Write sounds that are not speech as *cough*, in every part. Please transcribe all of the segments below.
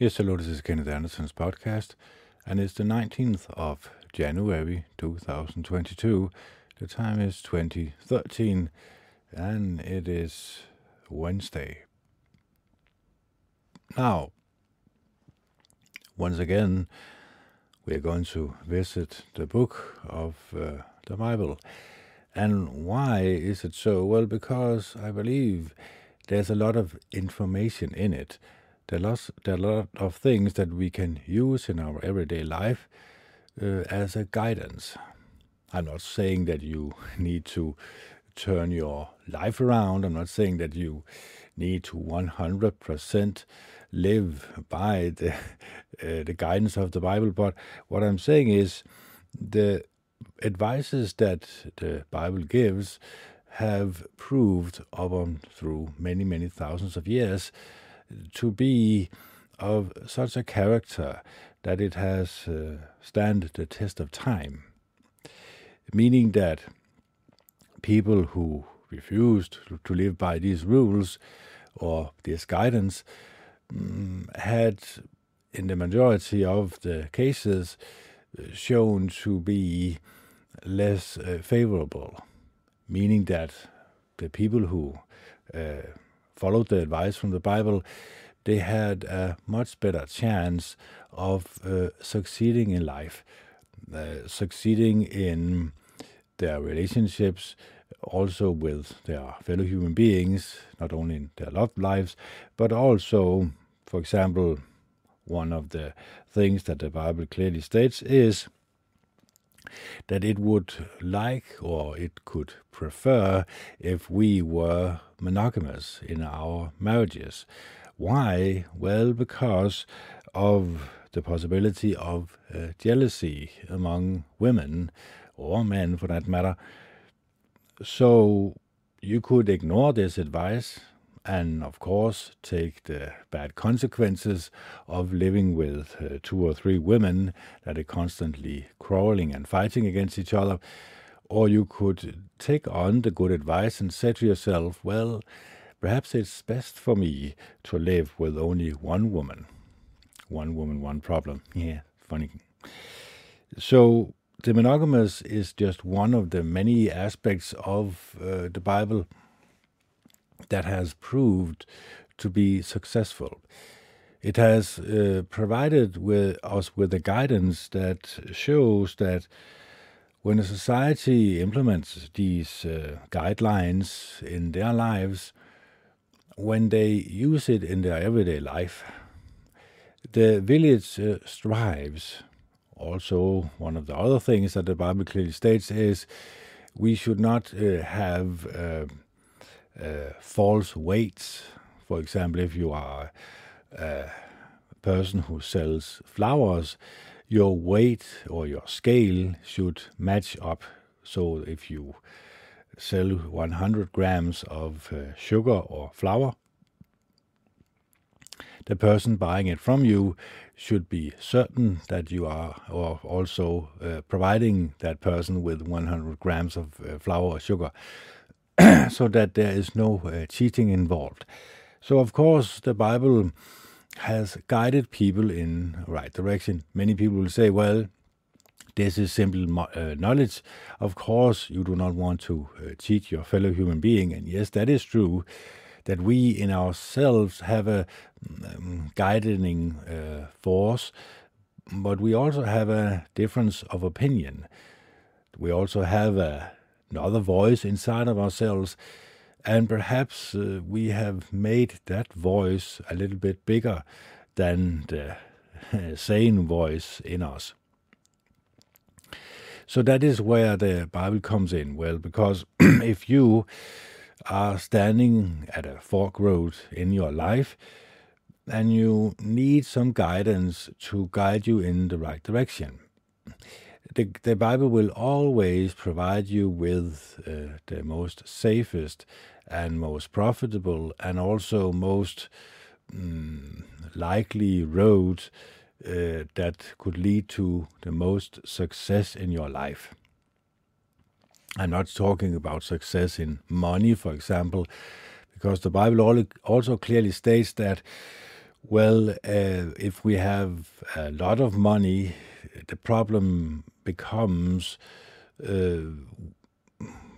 Yes, hello, this is Kenneth Anderson's podcast, and it's the 19th of January 2022. The time is 2013, and it is Wednesday. Now, once again, we are going to visit the book of uh, the Bible. And why is it so? Well, because I believe there's a lot of information in it there are, there are a lot of things that we can use in our everyday life uh, as a guidance. I'm not saying that you *laughs* need to turn your life around. I'm not saying that you need to 100% live by the *laughs* uh, the guidance of the Bible. But what I'm saying is the advices that the Bible gives have proved on through many many thousands of years to be of such a character that it has uh, stand the test of time, meaning that people who refused to live by these rules or this guidance um, had, in the majority of the cases, shown to be less uh, favorable, meaning that the people who uh, followed the advice from the Bible, they had a much better chance of uh, succeeding in life, uh, succeeding in their relationships, also with their fellow human beings, not only in their love lives, but also, for example, one of the things that the Bible clearly states is that it would like or it could prefer if we were monogamous in our marriages. Why? Well, because of the possibility of uh, jealousy among women or men for that matter. So you could ignore this advice and of course take the bad consequences of living with uh, two or three women that are constantly quarreling and fighting against each other. Or you could take on the good advice and say to yourself, well, perhaps it's best for me to live with only one woman. One woman, one problem. Yeah, funny. So the monogamous is just one of the many aspects of uh, the Bible that has proved to be successful. It has uh, provided with us with the guidance that shows that when a society implements these uh, guidelines in their lives, when they use it in their everyday life, the village uh, strives. Also, one of the other things that the Bible clearly states is we should not uh, have uh, false weights. For example, if you are a person who sells flowers, your weight or your scale should match up. So if you sell 100 grams of uh, sugar or flour, the person buying it from you should be certain that you are or also uh, providing that person with 100 grams of uh, flour or sugar *clears throat* so that there is no uh, cheating involved. So, of course, the Bible has guided people in right direction. Many people will say, well, this is simple uh, knowledge. Of course, you do not want to uh, cheat your fellow human being. And yes, that is true, that we in ourselves have a um, guiding uh, force, but we also have a difference of opinion. We also have a another voice inside of ourselves. And perhaps uh, we have made that voice a little bit bigger than the *laughs* sane voice in us. So that is where the Bible comes in. Well, because *clears throat* if you are standing at a fork road in your life and you need some guidance to guide you in the right direction, the, the Bible will always provide you with uh, the most safest and most profitable and also most um, likely road uh, that could lead to the most success in your life. I'm not talking about success in money, for example, because the Bible also clearly states that Well, uh, if we have a lot of money, the problem becomes uh,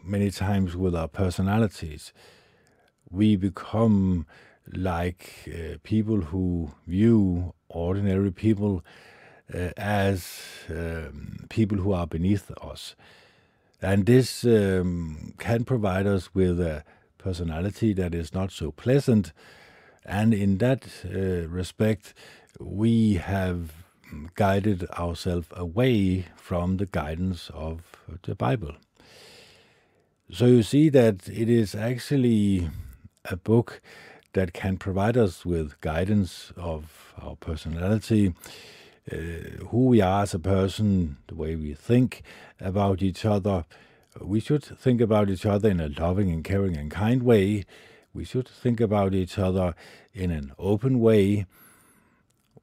many times with our personalities. We become like uh, people who view ordinary people uh, as um, people who are beneath us. And this um, can provide us with a personality that is not so pleasant. And in that uh, respect, we have guided ourselves away from the guidance of the Bible. So you see that it is actually a book that can provide us with guidance of our personality, uh, who we are as a person, the way we think about each other. We should think about each other in a loving and caring and kind way. We should think about each other in an open way.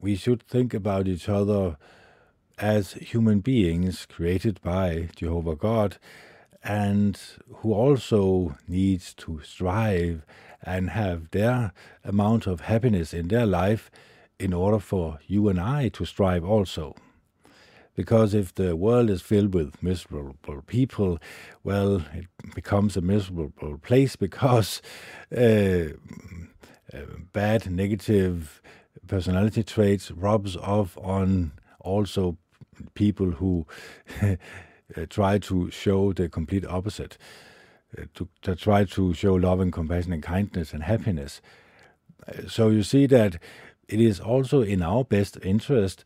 We should think about each other as human beings created by Jehovah God and who also needs to strive and have their amount of happiness in their life in order for you and I to strive also. Because if the world is filled with miserable people, well, it becomes a miserable place *laughs* because uh, uh, bad, negative personality traits rubs off on also people who *laughs* uh, try to show the complete opposite. Uh, to, to try to show love and compassion and kindness and happiness. Uh, so you see that it is also in our best interest,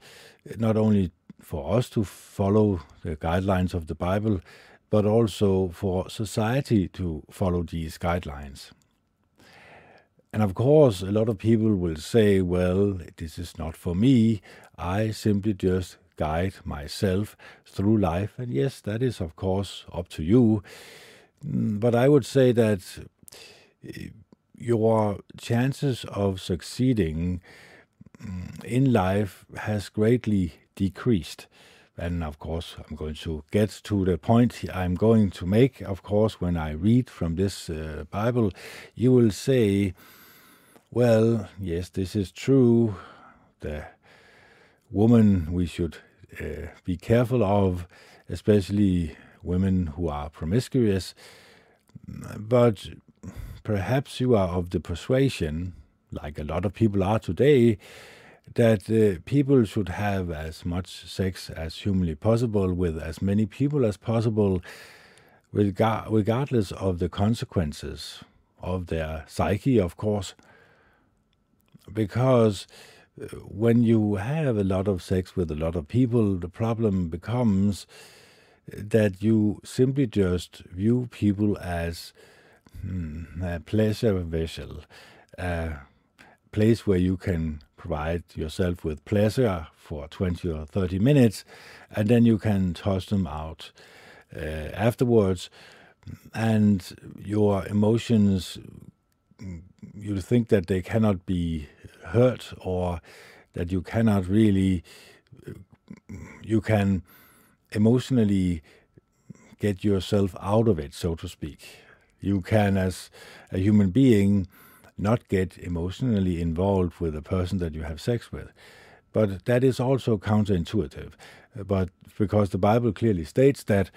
not only for us to follow the guidelines of the Bible, but also for society to follow these guidelines. And of course, a lot of people will say, well, this is not for me. I simply just guide myself through life. And yes, that is, of course, up to you. Mm, but I would say that eh, your chances of succeeding mm, in life has greatly decreased. And of course, I'm going to get to the point I'm going to make. Of course, when I read from this uh, Bible, you will say, well, yes, this is true. The woman we should uh, be careful of, especially women who are promiscuous, but perhaps you are of the persuasion, like a lot of people are today, that uh, people should have as much sex as humanly possible with as many people as possible, regardless of the consequences of their psyche, of course. Because uh, when you have a lot of sex with a lot of people, the problem becomes that you simply just view people as hmm, a pleasure vessel, a place where you can provide yourself with pleasure for 20 or 30 minutes, and then you can toss them out uh, afterwards. And your emotions, you think that they cannot be hurt or that you cannot really, you can emotionally get yourself out of it, so to speak. You can, as a human being, not get emotionally involved with the person that you have sex with. But that is also counterintuitive. But because the Bible clearly states that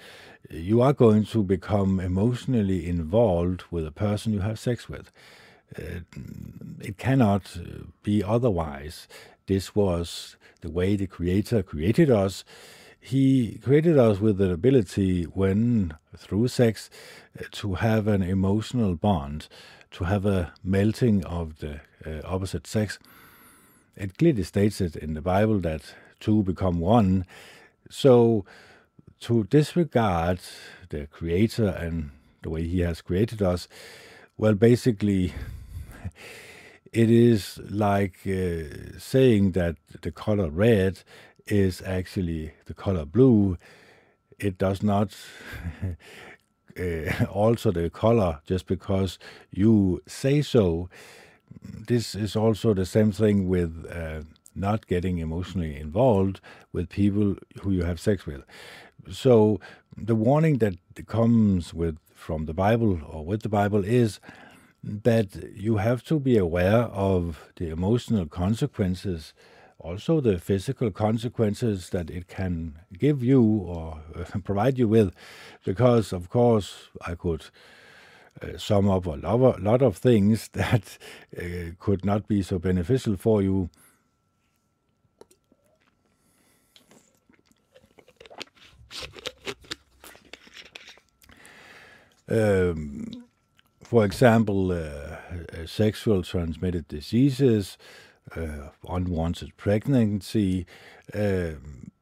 you are going to become emotionally involved with a person you have sex with. Uh, it cannot be otherwise. This was the way the Creator created us he created us with the ability, when through sex, to have an emotional bond, to have a melting of the uh, opposite sex. It clearly states it in the Bible that two become one. So, to disregard the Creator and the way He has created us, well, basically, it is like uh, saying that the color red is actually the color blue. It does not *laughs* uh, alter the color just because you say so. This is also the same thing with uh, not getting emotionally involved with people who you have sex with. So the warning that comes with from the Bible or with the Bible is but you have to be aware of the emotional consequences, also the physical consequences that it can give you or *laughs* provide you with, because of course I could. Uh, sum up a lot, lot of things *laughs* that uh, could not be so beneficial for you Um, for example, uh, uh, sexual transmitted diseases, uh, unwanted pregnancy, um,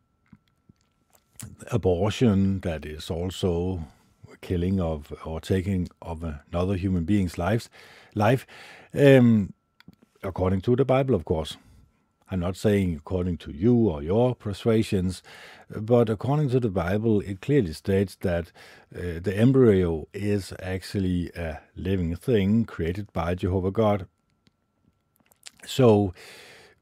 abortion, that is also killing of or taking of another human being's life, life, um, according to the Bible, of course. I'm not saying according to you or your persuasions, but according to the Bible, it clearly states that uh, the embryo is actually a living thing created by Jehovah God. So,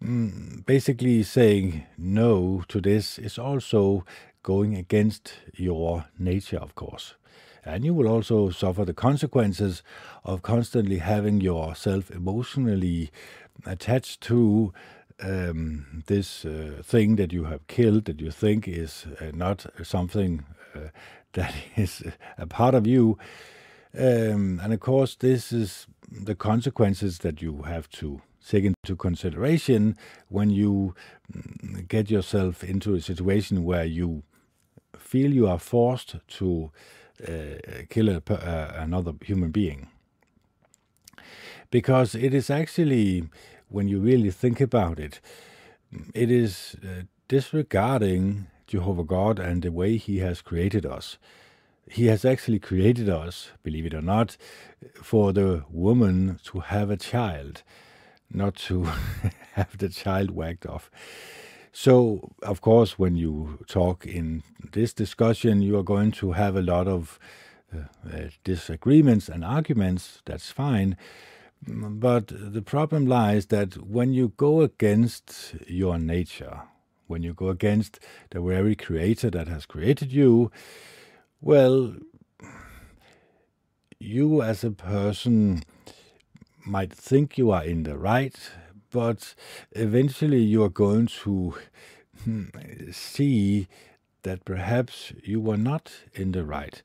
mm, basically, saying no to this is also going against your nature, of course. And you will also suffer the consequences of constantly having yourself emotionally attached to um, this uh, thing that you have killed that you think is uh, not something uh, *laughs* that is a part of you. Um, and of course, this is the consequences that you have to take into consideration when you mm, get yourself into a situation where you feel you are forced to uh, kill a, uh, another human being. Because it is actually when you really think about it, it is uh, disregarding Jehovah God and the way He has created us. He has actually created us, believe it or not, for the woman to have a child, not to *laughs* have the child whacked off. So, of course, when you talk in this discussion, you are going to have a lot of uh, uh, disagreements and arguments. That's fine. But the problem lies that when you go against your nature, when you go against the very creator that has created you, well, you as a person might think you are in the right, but eventually you are going to hmm, see that perhaps you were not in the right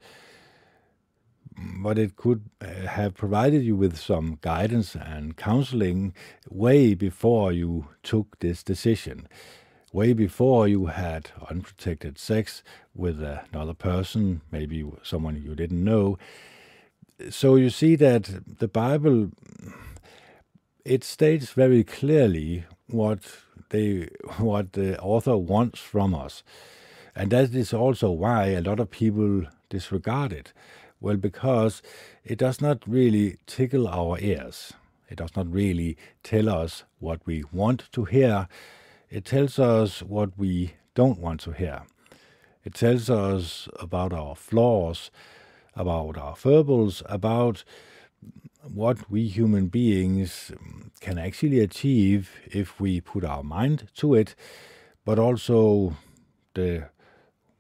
but it could uh, have provided you with some guidance and counseling way before you took this decision, way before you had unprotected sex with another person, maybe someone you didn't know. So you see that the Bible it states very clearly what they what the author wants from us. And that is also why a lot of people disregard it well, because it does not really tickle our ears. It does not really tell us what we want to hear. It tells us what we don't want to hear. It tells us about our flaws, about our foibles, about what we human beings can actually achieve if we put our mind to it, but also the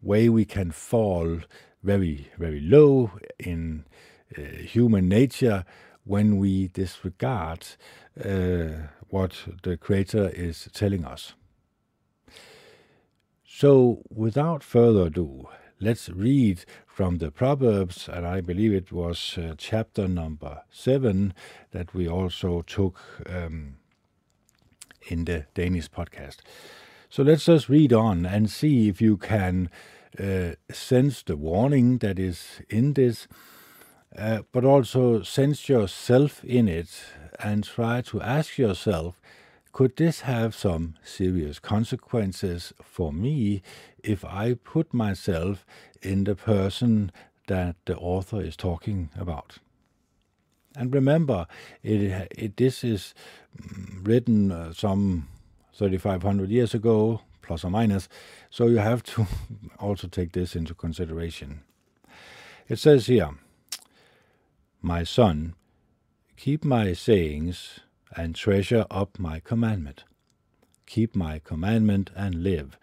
way we can fall very, very low in uh, human nature when we disregard uh, what the Creator is telling us. So, without further ado, let's read from the Proverbs, and I believe it was uh, chapter number seven that we also took um, in the Danish podcast. So let's just read on and see if you can sense the warning that is in this, uh, but also sense yourself in it and try to ask yourself could this have some serious consequences for me if I put myself in the person that the author is talking about? And remember, it, it this is written uh, some 3,500 years ago, plus or minus. So you have to *laughs* also take this into consideration. It says here, My son, keep my sayings and treasure up my commandment. Keep my commandment and live.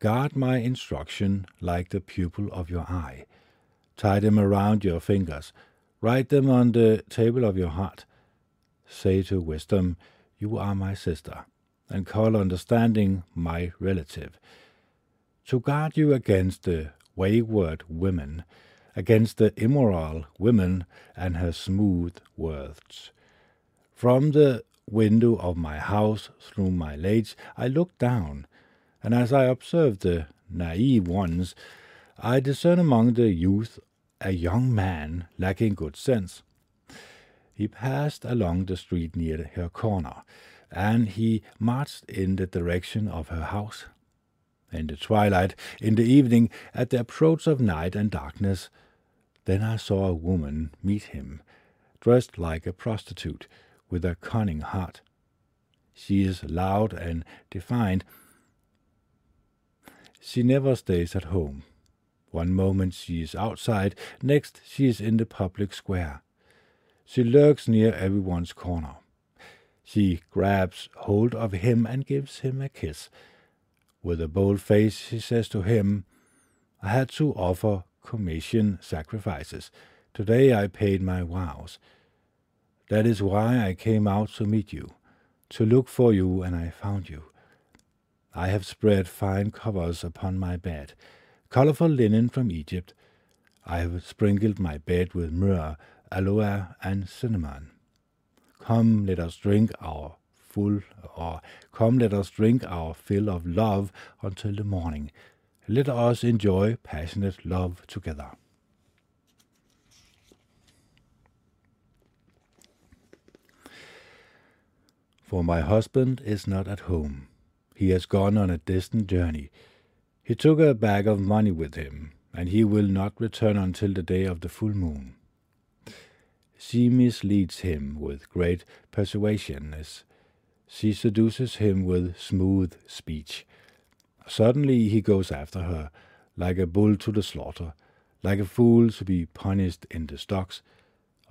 Guard my instruction like the pupil of your eye. Tie them around your fingers. Write them on the table of your heart. Say to wisdom, You are my sister, and call understanding my relative. To guard you against the wayward women, against the immoral women and her smooth words. From the window of my house through my lates I looked down, and as I observed the naive ones, I discern among the youth a young man lacking good sense. He passed along the street near her corner, and he marched in the direction of her house. In the twilight, in the evening, at the approach of night and darkness, then I saw a woman meet him, dressed like a prostitute, with a cunning heart. She is loud and defiant. She never stays at home. One moment she is outside, next she is in the public square. She lurks near everyone's corner. She grabs hold of him and gives him a kiss. With a bold face, she says to him, I had to offer communion sacrifices. Today I paid my vows. That is why I came out to meet you, to look for you, and I found you. I have spread fine covers upon my bed, colorful linen from Egypt. I have sprinkled my bed with myrrh, aloe, and cinnamon. Come, let us drink our full, or come, let us drink our fill of love until the morning. Let us enjoy passionate love together. for my husband is not at home. He has gone on a distant journey. He took a bag of money with him, and he will not return until the day of the full moon. She misleads him with great persuasion, as she seduces him with smooth speech. Suddenly he goes after her, like a bull to the slaughter, like a fool to be punished in the stocks,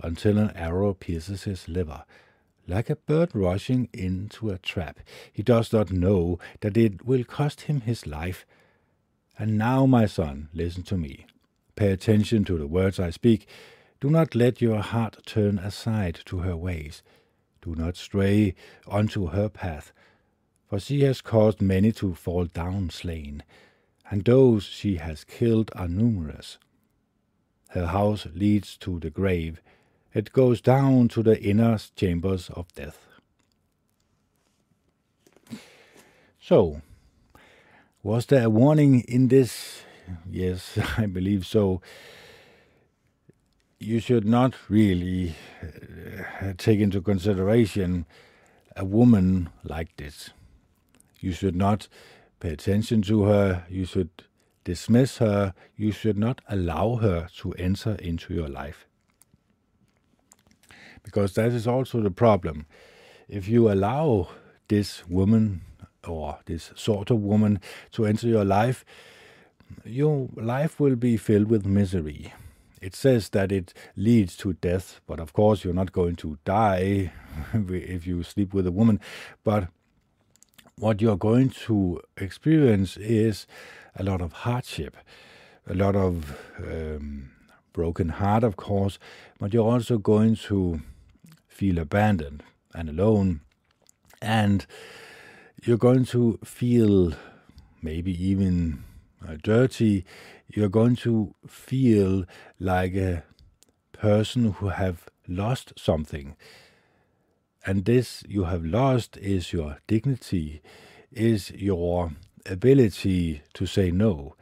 until an arrow pierces his liver, like a bird rushing into a trap. He does not know that it will cost him his life. And now, my son, listen to me. Pay attention to the words I speak. Do not let your heart turn aside to her ways. Do not stray onto her path, for she has caused many to fall down slain, and those she has killed are numerous. Her house leads to the grave, it goes down to the inner chambers of death. So, was there a warning in this? Yes, *laughs* I believe so. You should not really uh, take into consideration a woman like this. You should not pay attention to her. You should dismiss her. You should not allow her to enter into your life because that is also the problem. If you allow this woman or this sort of woman to enter your life, your life will be filled with misery. It says that it leads to death, but of course, you're not going to die *laughs* if you sleep with a woman. But what you're going to experience is a lot of hardship, a lot of um, broken heart, of course, but you're also going to feel abandoned and alone. And you're going to feel maybe even dirty. You're going to feel like a person who have lost something. And this you have lost is your dignity, is your ability to say no.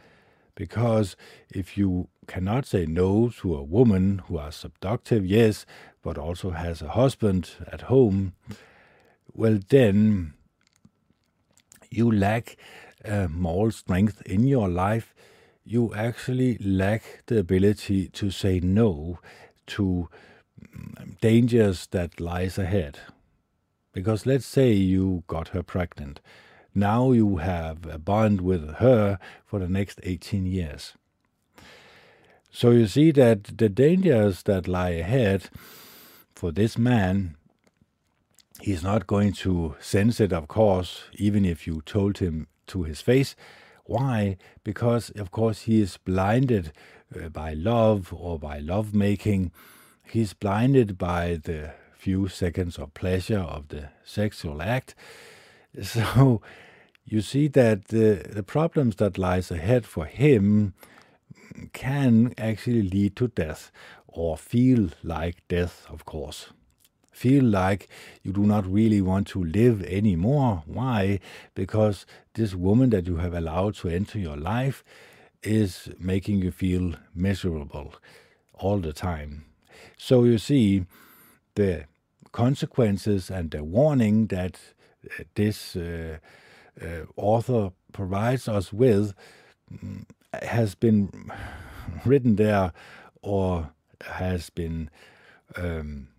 Because if you cannot say no to a woman who are seductive, yes, but also has a husband at home, well, then you lack moral strength in your life. You actually lack the ability to say no to mm, dangers that lies ahead. Because let's say you got her pregnant. Now you have a bond with her for the next 18 years. So you see that the dangers that lie ahead for this man, he's not going to sense it, of course, even if you told him to his face. Why? Because, of course, he is blinded uh, by love or by lovemaking. he's blinded by the few seconds of pleasure of the sexual act. *laughs* So you see that the, the problems that lies ahead for him can actually lead to death or feel like death, of course. Feel like you do not really want to live anymore. Why? Because this woman that you have allowed to enter your life is making you feel miserable all the time. So you see, the consequences and the warning that uh, this uh, uh, author provides us with mm, has been *sighs* written there or has been um,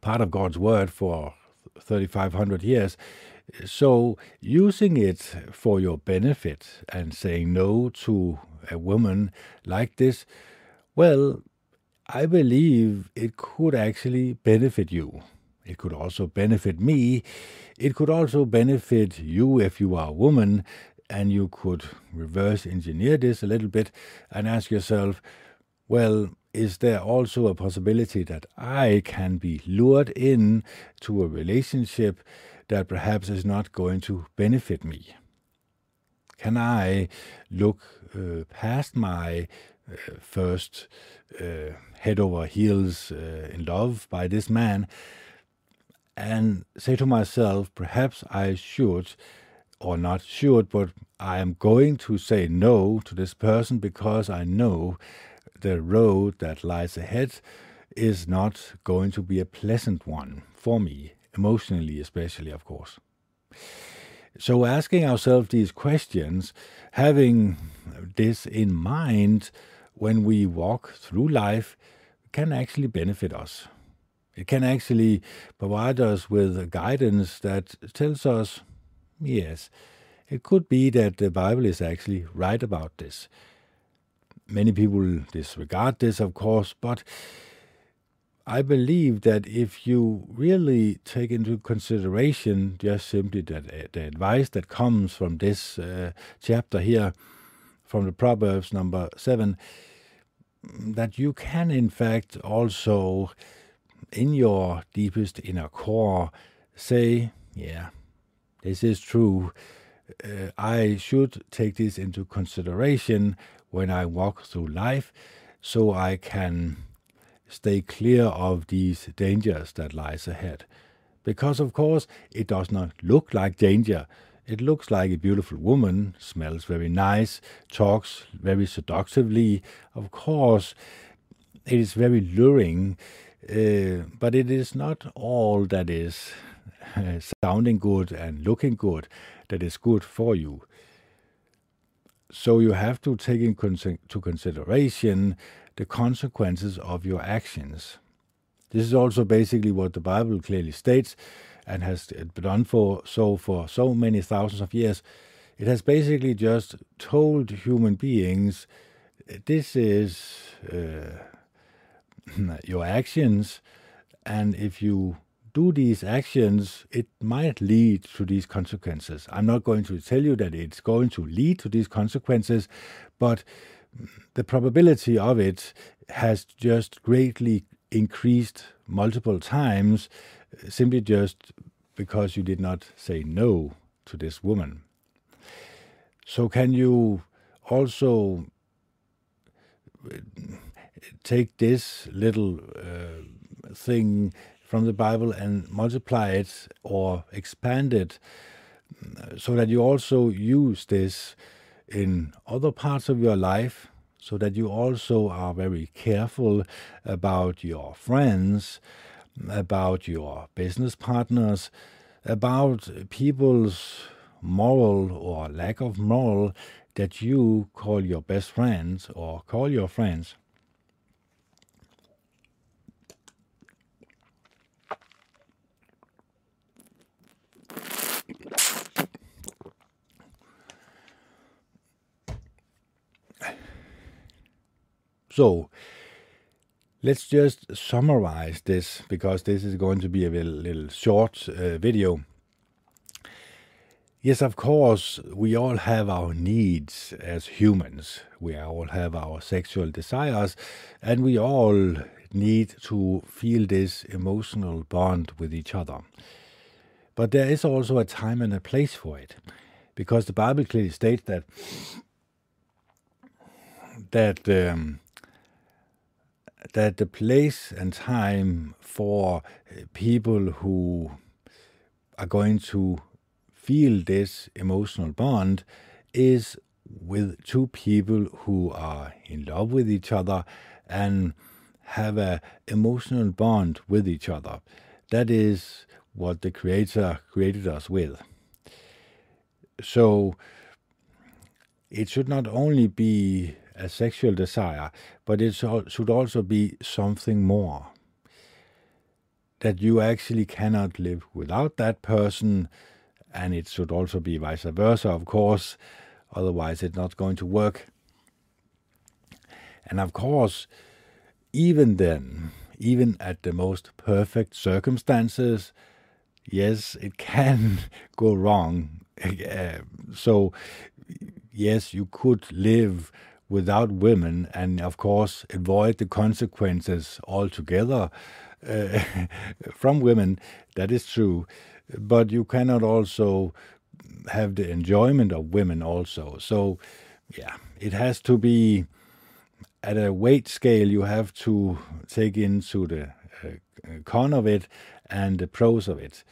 part of God's word for 3,500 years. So, using it for your benefit and saying no to a woman like this, well, I believe it could actually benefit you. It could also benefit me. It could also benefit you if you are a woman and you could reverse engineer this a little bit and ask yourself, well, is there also a possibility that I can be lured in to a relationship that perhaps is not going to benefit me? Can I look uh, past my uh, first uh, head over heels uh, in love by this man and say to myself, perhaps I should, or not should, but I am going to say no to this person because I know the road that lies ahead is not going to be a pleasant one for me, emotionally, especially, of course. So, asking ourselves these questions, having this in mind when we walk through life, can actually benefit us. It can actually provide us with a guidance that tells us, yes, it could be that the Bible is actually right about this. Many people disregard this, of course, but I believe that if you really take into consideration just simply that the advice that comes from this uh, chapter here, from the Proverbs number seven, that you can in fact also, in your deepest inner core, say, yeah, this is true. Uh, I should take this into consideration when I walk through life so I can stay clear of these dangers that lies ahead. Because of course it does not look like danger. It looks like a beautiful woman, smells very nice, talks very seductively. Of course, it is very luring, uh, but it is not all that is uh, sounding good and looking good that is good for you. So you have to take into consideration the consequences of your actions. This is also basically what the Bible clearly states and has done for so for so many thousands of years. It has basically just told human beings this is uh, *clears throat* your actions, and if you do these actions, it might lead to these consequences. I'm not going to tell you that it's going to lead to these consequences, but the probability of it has just greatly increased multiple times simply just because you did not say no to this woman. So, can you also uh, take this little uh, thing from the Bible and multiply it or expand it so that you also use this in other parts of your life, so that you also are very careful about your friends, about your business partners, about people's moral or lack of moral that you call your best friends or call your friends. So let's just summarize this because this is going to be a little, little short uh, video. Yes, of course, we all have our needs as humans. We all have our sexual desires, and we all need to feel this emotional bond with each other. But there is also a time and a place for it, because the Bible clearly states that that um, that the place and time for eh, people who are going to feel this emotional bond is with two people who are in love with each other and have a emotional bond with each other. That is what the Creator created us with. So it should not only be a sexual desire, but it should also be something more. That you actually cannot live without that person, and it should also be vice versa, of course, otherwise, it's not going to work. And of course, even then, even at the most perfect circumstances, yes, it *laughs* can go wrong. Uh, so, yes, you could live without women and, of course, avoid the consequences altogether uh, *laughs* from women. That is true. But you cannot also have the enjoyment of women also. So, yeah, it has to be at a weight scale. You have to take into the uh, con of it and the pros of it.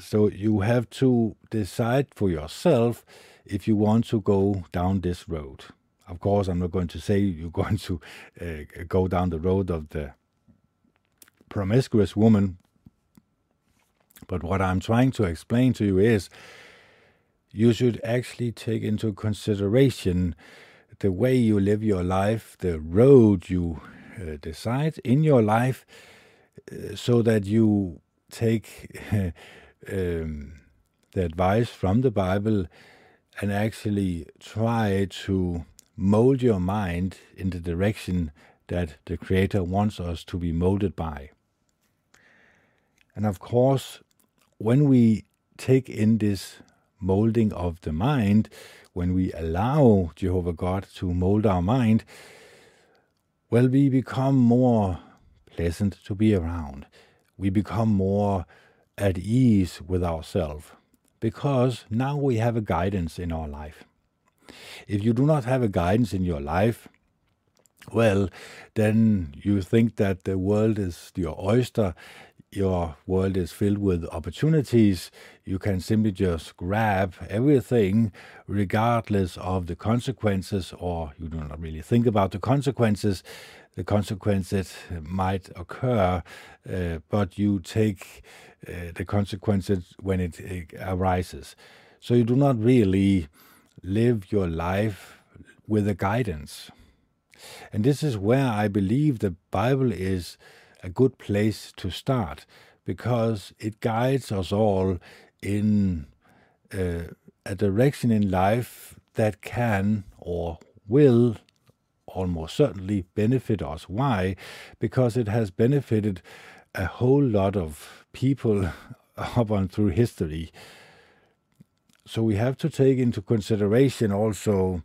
So you have to decide for yourself if you want to go down this road. Of course, I'm not going to say you're *laughs* going to uh, go down the road of the promiscuous woman. But what I'm trying to explain to you is you should actually take into consideration the way you live your life, the road you uh, decide in your life, uh, so that you take *laughs* um, the advice from the Bible and actually try to mold your mind in the direction that the Creator wants us to be molded by. And of course, when we take in this molding of the mind, when we allow Jehovah God to mold our mind, well, we become more pleasant to be around. We become more at ease with ourselves because now we have a guidance in our life. If you do not have a guidance in your life, well, then you think that the world is your oyster, your world is filled with opportunities. You can simply just grab everything regardless of the consequences, or you do not really think about the consequences. The consequences might occur, uh, but you take uh, the consequences when it, it arises. So you do not really live your life with a guidance. And this is where I believe the Bible is a good place to start because it guides us all in uh, a direction in life that can or will almost certainly benefit us. Why? Because it has benefited a whole lot of people *laughs* up on through history so we have to take into consideration also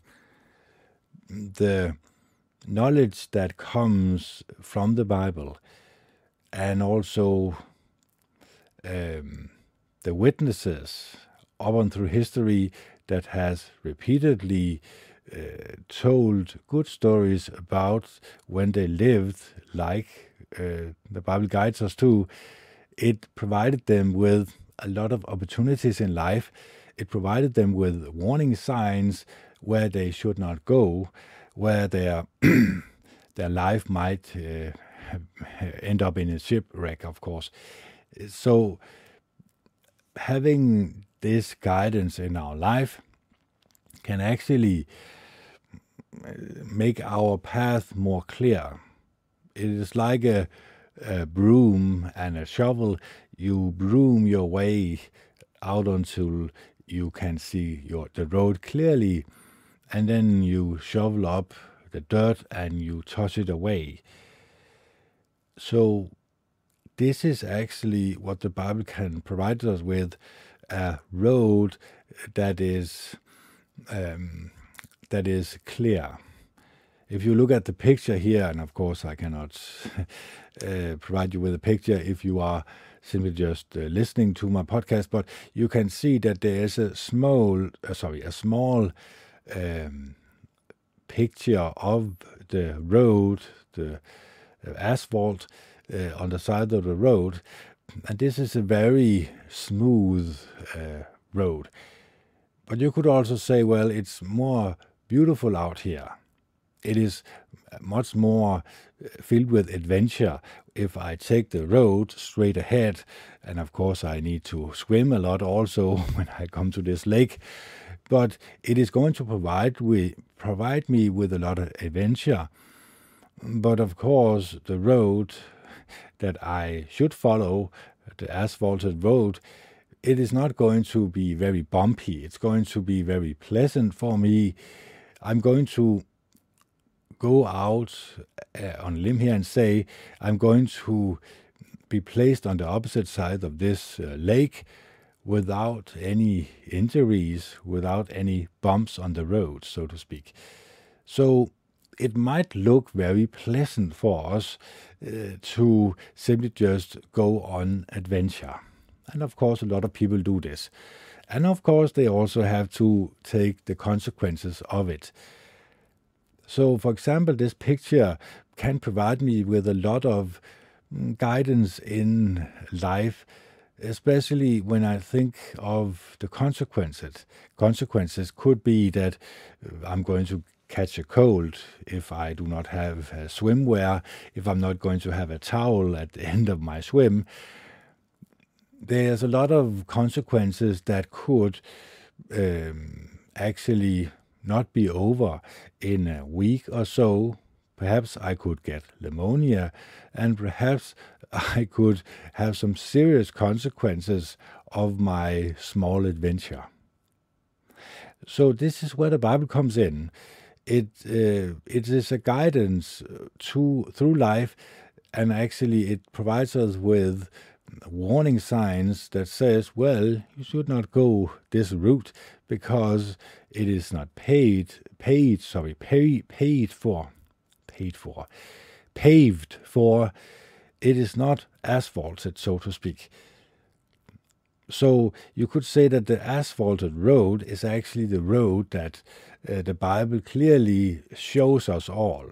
the knowledge that comes from the Bible and also um, the witnesses up and through history that has repeatedly uh, told good stories about when they lived like uh, the Bible guides us to. It provided them with a lot of opportunities in life it provided them with warning signs where they should not go, where their *clears throat* their life might uh, end up in a shipwreck, of course. So, having this guidance in our life can actually make our path more clear. It is like a, a broom and a shovel. You broom your way out until you can see your the road clearly, and then you shovel up the dirt and you toss it away. So this is actually what the Bible can provide us with a road that is um, that is clear. if you look at the picture here, and of course I cannot *laughs* uh, provide you with a picture if you are simply just uh, listening to my podcast, but you can see that there is a small, uh, sorry, a small um, picture of the road, the uh, asphalt uh, on the side of the road, and this is a very smooth uh, road. But you could also say, well, it's more beautiful out here. It is much more uh, filled with adventure if I take the road straight ahead. And of course, I need to swim a lot also *laughs* when I come to this lake. But it is going to provide, we, provide me with a lot of adventure. But of course, the road that I should follow, the asphalted road, it is not going to be very bumpy. It's going to be very pleasant for me. I'm going to go out uh, on a limb here and say I'm going to be placed on the opposite side of this uh, lake without any injuries, without any bumps on the road, so to speak. So it might look very pleasant for us uh, to simply just go on adventure. And of course, a lot of people do this. And of course, they also have to take the consequences of it. So, for example, this picture can provide me with a lot of mm, guidance in life, especially when I think of the consequences. Consequences could be that uh, I'm going to catch a cold if I do not have a swimwear, if I'm not going to have a towel at the *laughs* end of my swim. There's a lot of consequences that could um, actually not be over in a week or so. Perhaps I could get pneumonia, and perhaps *laughs* I could have some serious consequences of my small adventure. So, this is where the Bible comes in. It, uh, it is a guidance to, through life, and actually, it provides us with warning signs that says, well, you should not go this route because it is not paid, paid, sorry, pay, paid for, paid for, paved for. It is not asphalted, so to speak. So you could say that the asphalted road is actually the road that uh, the Bible clearly shows us all.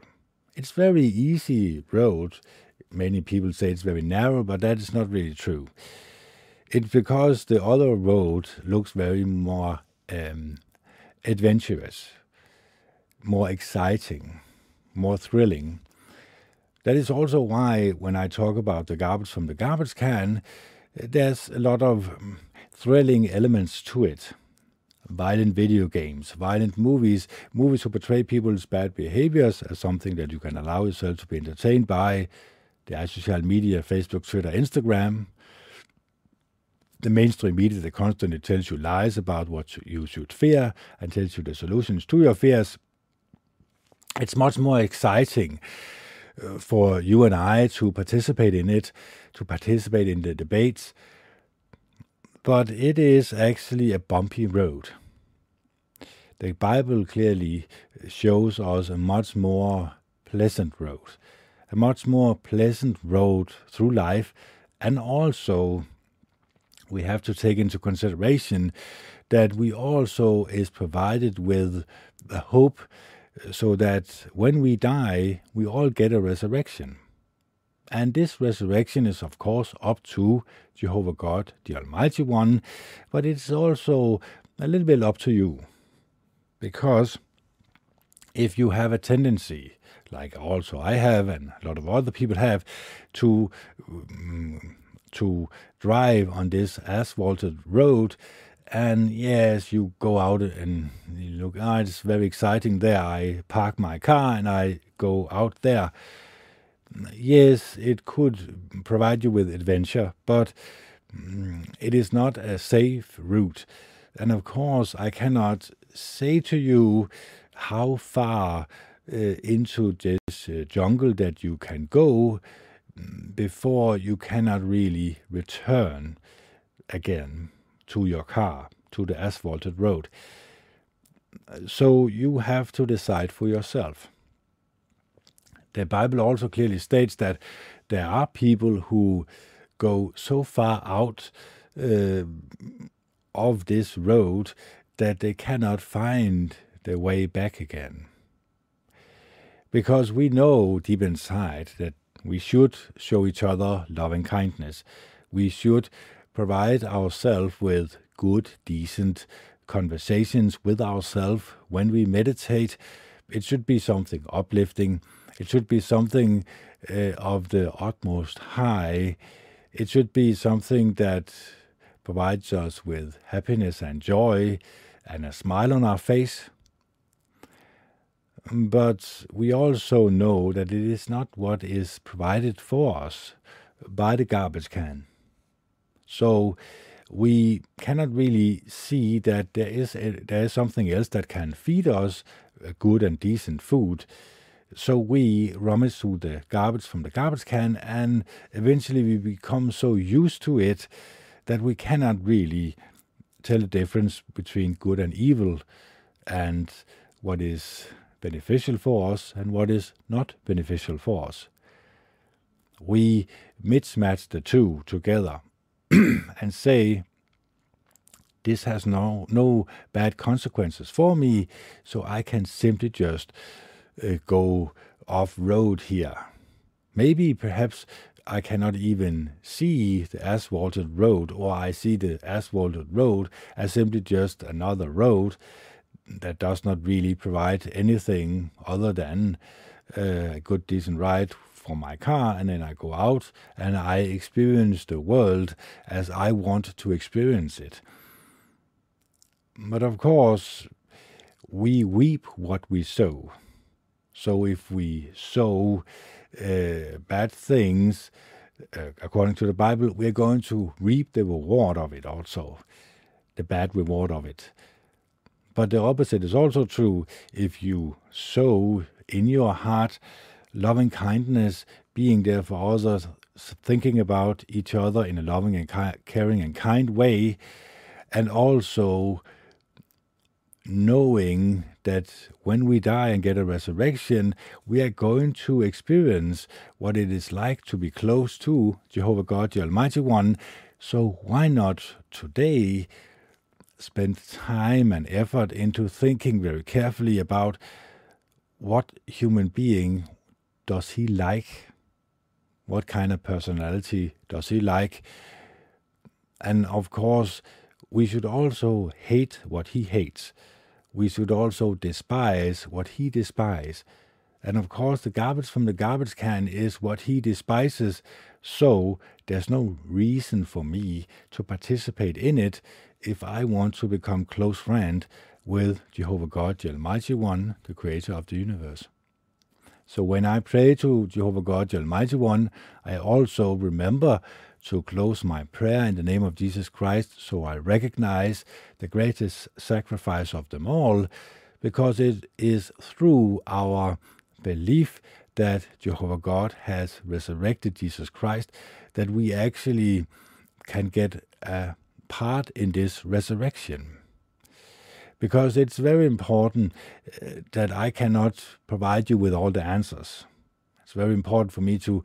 It's very easy road many people say it's very narrow, but that is not really true. It's because the other road looks very more um, adventurous, more exciting, more thrilling. That is also why, when I talk about the garbage from the garbage can, there's a lot of um, thrilling elements to it. Violent video games, violent movies, movies who portray people's bad behaviors as something that you can allow yourself to be entertained by, det er social media, Facebook, Twitter, Instagram. The mainstream media that constantly tells you lies about what you should fear and tells you the solutions to your fears. It's much more exciting uh, for you and I to participate in it, to participate in the debates. But it is actually a bumpy road. The Bible clearly shows us a much more pleasant road a much more pleasant road through life. And also, we have to take into consideration that we also is provided with a hope so that when we die, we all get a resurrection. And this resurrection is, of course, up to Jehovah God, the Almighty One, but it's also a little bit up to you. Because if you have a tendency like also I have and a lot of other people have, to um, to drive on this asphalted road. And yes, you go out and you look, ah, it's very exciting there. I park my car and I go out there. Yes, it could provide you with adventure, but um, it is not a safe route. And of course, I cannot say to you how far uh, into this uh, jungle that you can go mm, before you cannot really return again to your car, to the asphalted road. So you have to decide for yourself. the Bible also clearly states that there are people who go so far out uh, of this road that they cannot find their way back again. Because we know deep inside that we should show each other loving kindness. We should provide ourselves with good, decent conversations with ourselves when we meditate. It should be something uplifting. It should be something uh, of the utmost high. It should be something that provides us with happiness and joy and a smile on our face. But we also know that it is not what is provided for us by the garbage can. So we cannot really see that there is a, there is something else that can feed us good and decent food. So we rummage through the garbage from the garbage can, and eventually we become so used to it that we cannot really tell the difference between good and evil, and what is beneficial for us and what is not beneficial for us. We mismatch the two together *clears throat* and say, this has no, no bad consequences for me, so I can simply just uh, go off road here. Maybe perhaps I cannot even see the asphalted road, or I see the asphalted road as simply just another road that does not really provide anything other than uh, a good, decent ride for my car, and then I go out and I experience the world as I want to experience it. But of course, we reap what we sow. So if we sow uh, bad things, uh, according to the Bible, we're going to reap the reward of it also, the bad reward of it. But the opposite is also true. If you sow in your heart loving kindness, being there for others, thinking about each other in a loving and caring and kind way, and also knowing that when we die and get a resurrection, we are going to experience what it is like to be close to Jehovah God, the Almighty One. So why not today spend time and effort into thinking very carefully about what human being does he like? What kind of personality does he like? And of course, we should also hate what he hates. We should also despise what he despises. And of course, the garbage from the garbage can is what he despises, so there's no reason for me to participate in it if I want to become close friend with Jehovah God, the Almighty One, the creator of the universe. So when I pray to Jehovah God, the Almighty One, I also remember to close my prayer in the name of Jesus Christ so I recognize the greatest sacrifice of them all, because it is through our belief that Jehovah God has resurrected Jesus Christ that we actually can get a part in this resurrection because it's very important uh, that I cannot provide you with all the answers. It's very important for me to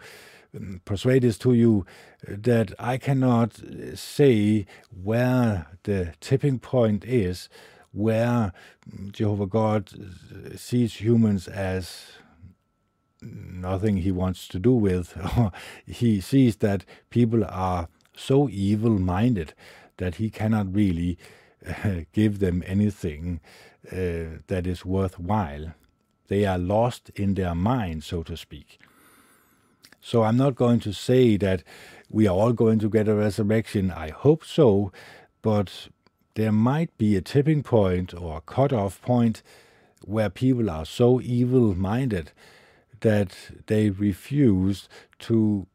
um, persuade this to you uh, that I cannot uh, say where the tipping point is, where mm, Jehovah God sees humans as nothing he wants to do with. *laughs* he sees that people are so evil minded that he cannot really *laughs* give them anything uh, that is worthwhile. They are lost in their mind, so to speak. So I'm not going to say that we are all going to get a resurrection. I hope so, but there might be a tipping point or a cut-off point where people are so evil-minded that they refuse to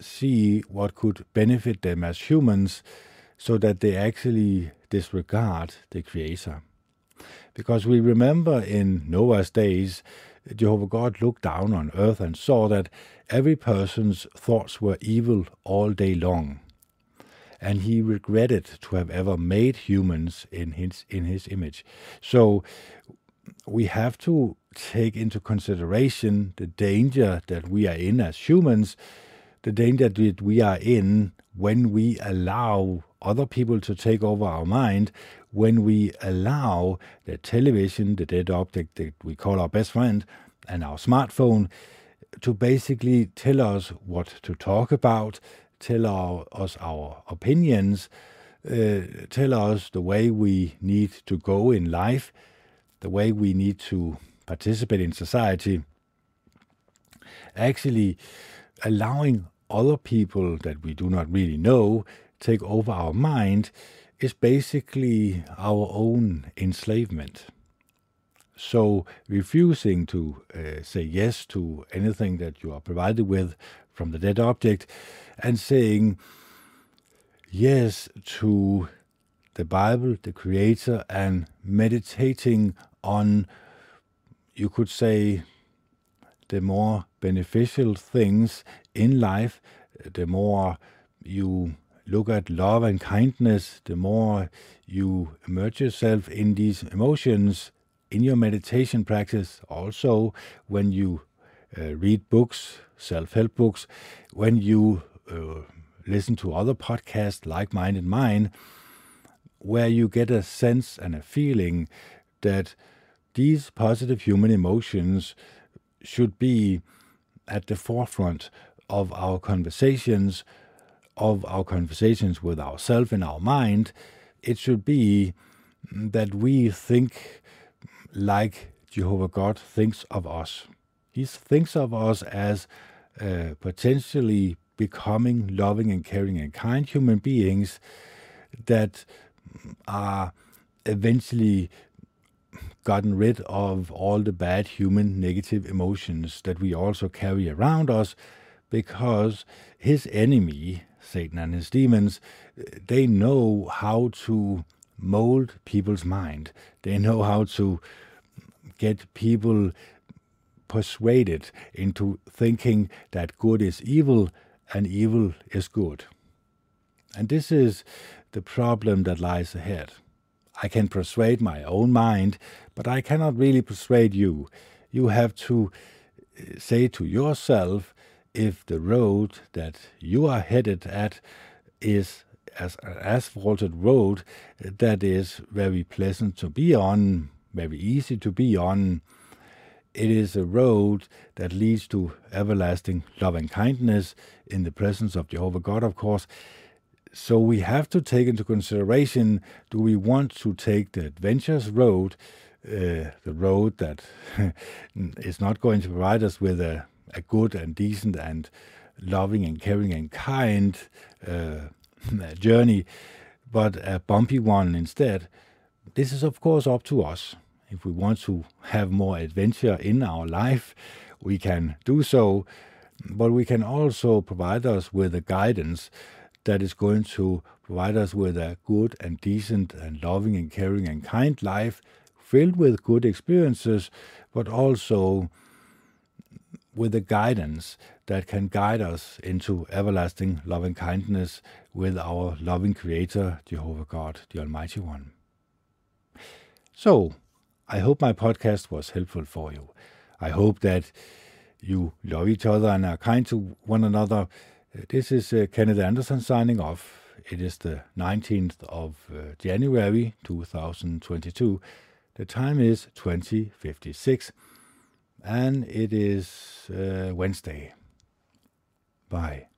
see what could benefit them as humans so that they actually disregard the Creator. Because we remember in Noah's days, Jehovah God looked down on earth and saw that every person's thoughts were evil all day long. And he regretted to have ever made humans in his, in his image. So we have to take into consideration the danger that we are in as humans, the danger that we are in when we allow other people to take over our mind, when we allow the television, the dead object that we call our best friend, and our smartphone to basically tell us what to talk about, tell our, us our opinions, uh, tell us the way we need to go in life, the way we need to participate in society. Actually, allowing other people that we do not really know take over our mind is basically our own enslavement. So, refusing to uh, say yes to anything that you are provided with from the dead object and saying yes to the Bible, the Creator, and meditating on, you could say, the more beneficial things in life, the more you look at love and kindness, the more you immerse yourself in these emotions in your meditation practice, also when you uh, read books, self help books, when you uh, listen to other podcasts like mine and mine, where you get a sense and a feeling that these positive human emotions should be at the forefront of our conversations, of our conversations with ourselves in our mind. It should be that we think like Jehovah God thinks of us. He thinks of us as uh, potentially becoming loving and caring and kind human beings that are eventually gotten rid of all the bad human negative emotions that we also carry around us because his enemy, Satan and his demons, they know how to mold people's mind. They know how to get people persuaded into thinking that good is evil and evil is good. And this is the problem that lies ahead. I can persuade my own mind, but I cannot really persuade you. You have to uh, say to yourself if the road that you are headed at is as an asphalted road that is very pleasant to be on, very easy to be on, it is a road that leads to everlasting love and kindness in the presence of Jehovah God, of course. So we have to take into consideration do we want to take the adventurous road, uh, the road that *laughs* is not going to provide us with a, a good and decent and loving and caring and kind uh, *laughs* journey, but a bumpy one instead? This is, of course, up to us. If we want to have more adventure in our life, we can do so, but we can also provide us with a guidance that is going to provide us with a good and decent and loving and caring and kind life filled with good experiences, but also with the guidance that can guide us into everlasting loving kindness with our loving Creator, Jehovah God, the Almighty One. So, I hope my podcast was helpful for you. I hope that you love each other and are kind to one another. This is uh, Kenneth Anderson signing off. It is the 19th of uh, January 2022. The time is 2056 and it is uh, Wednesday. Bye.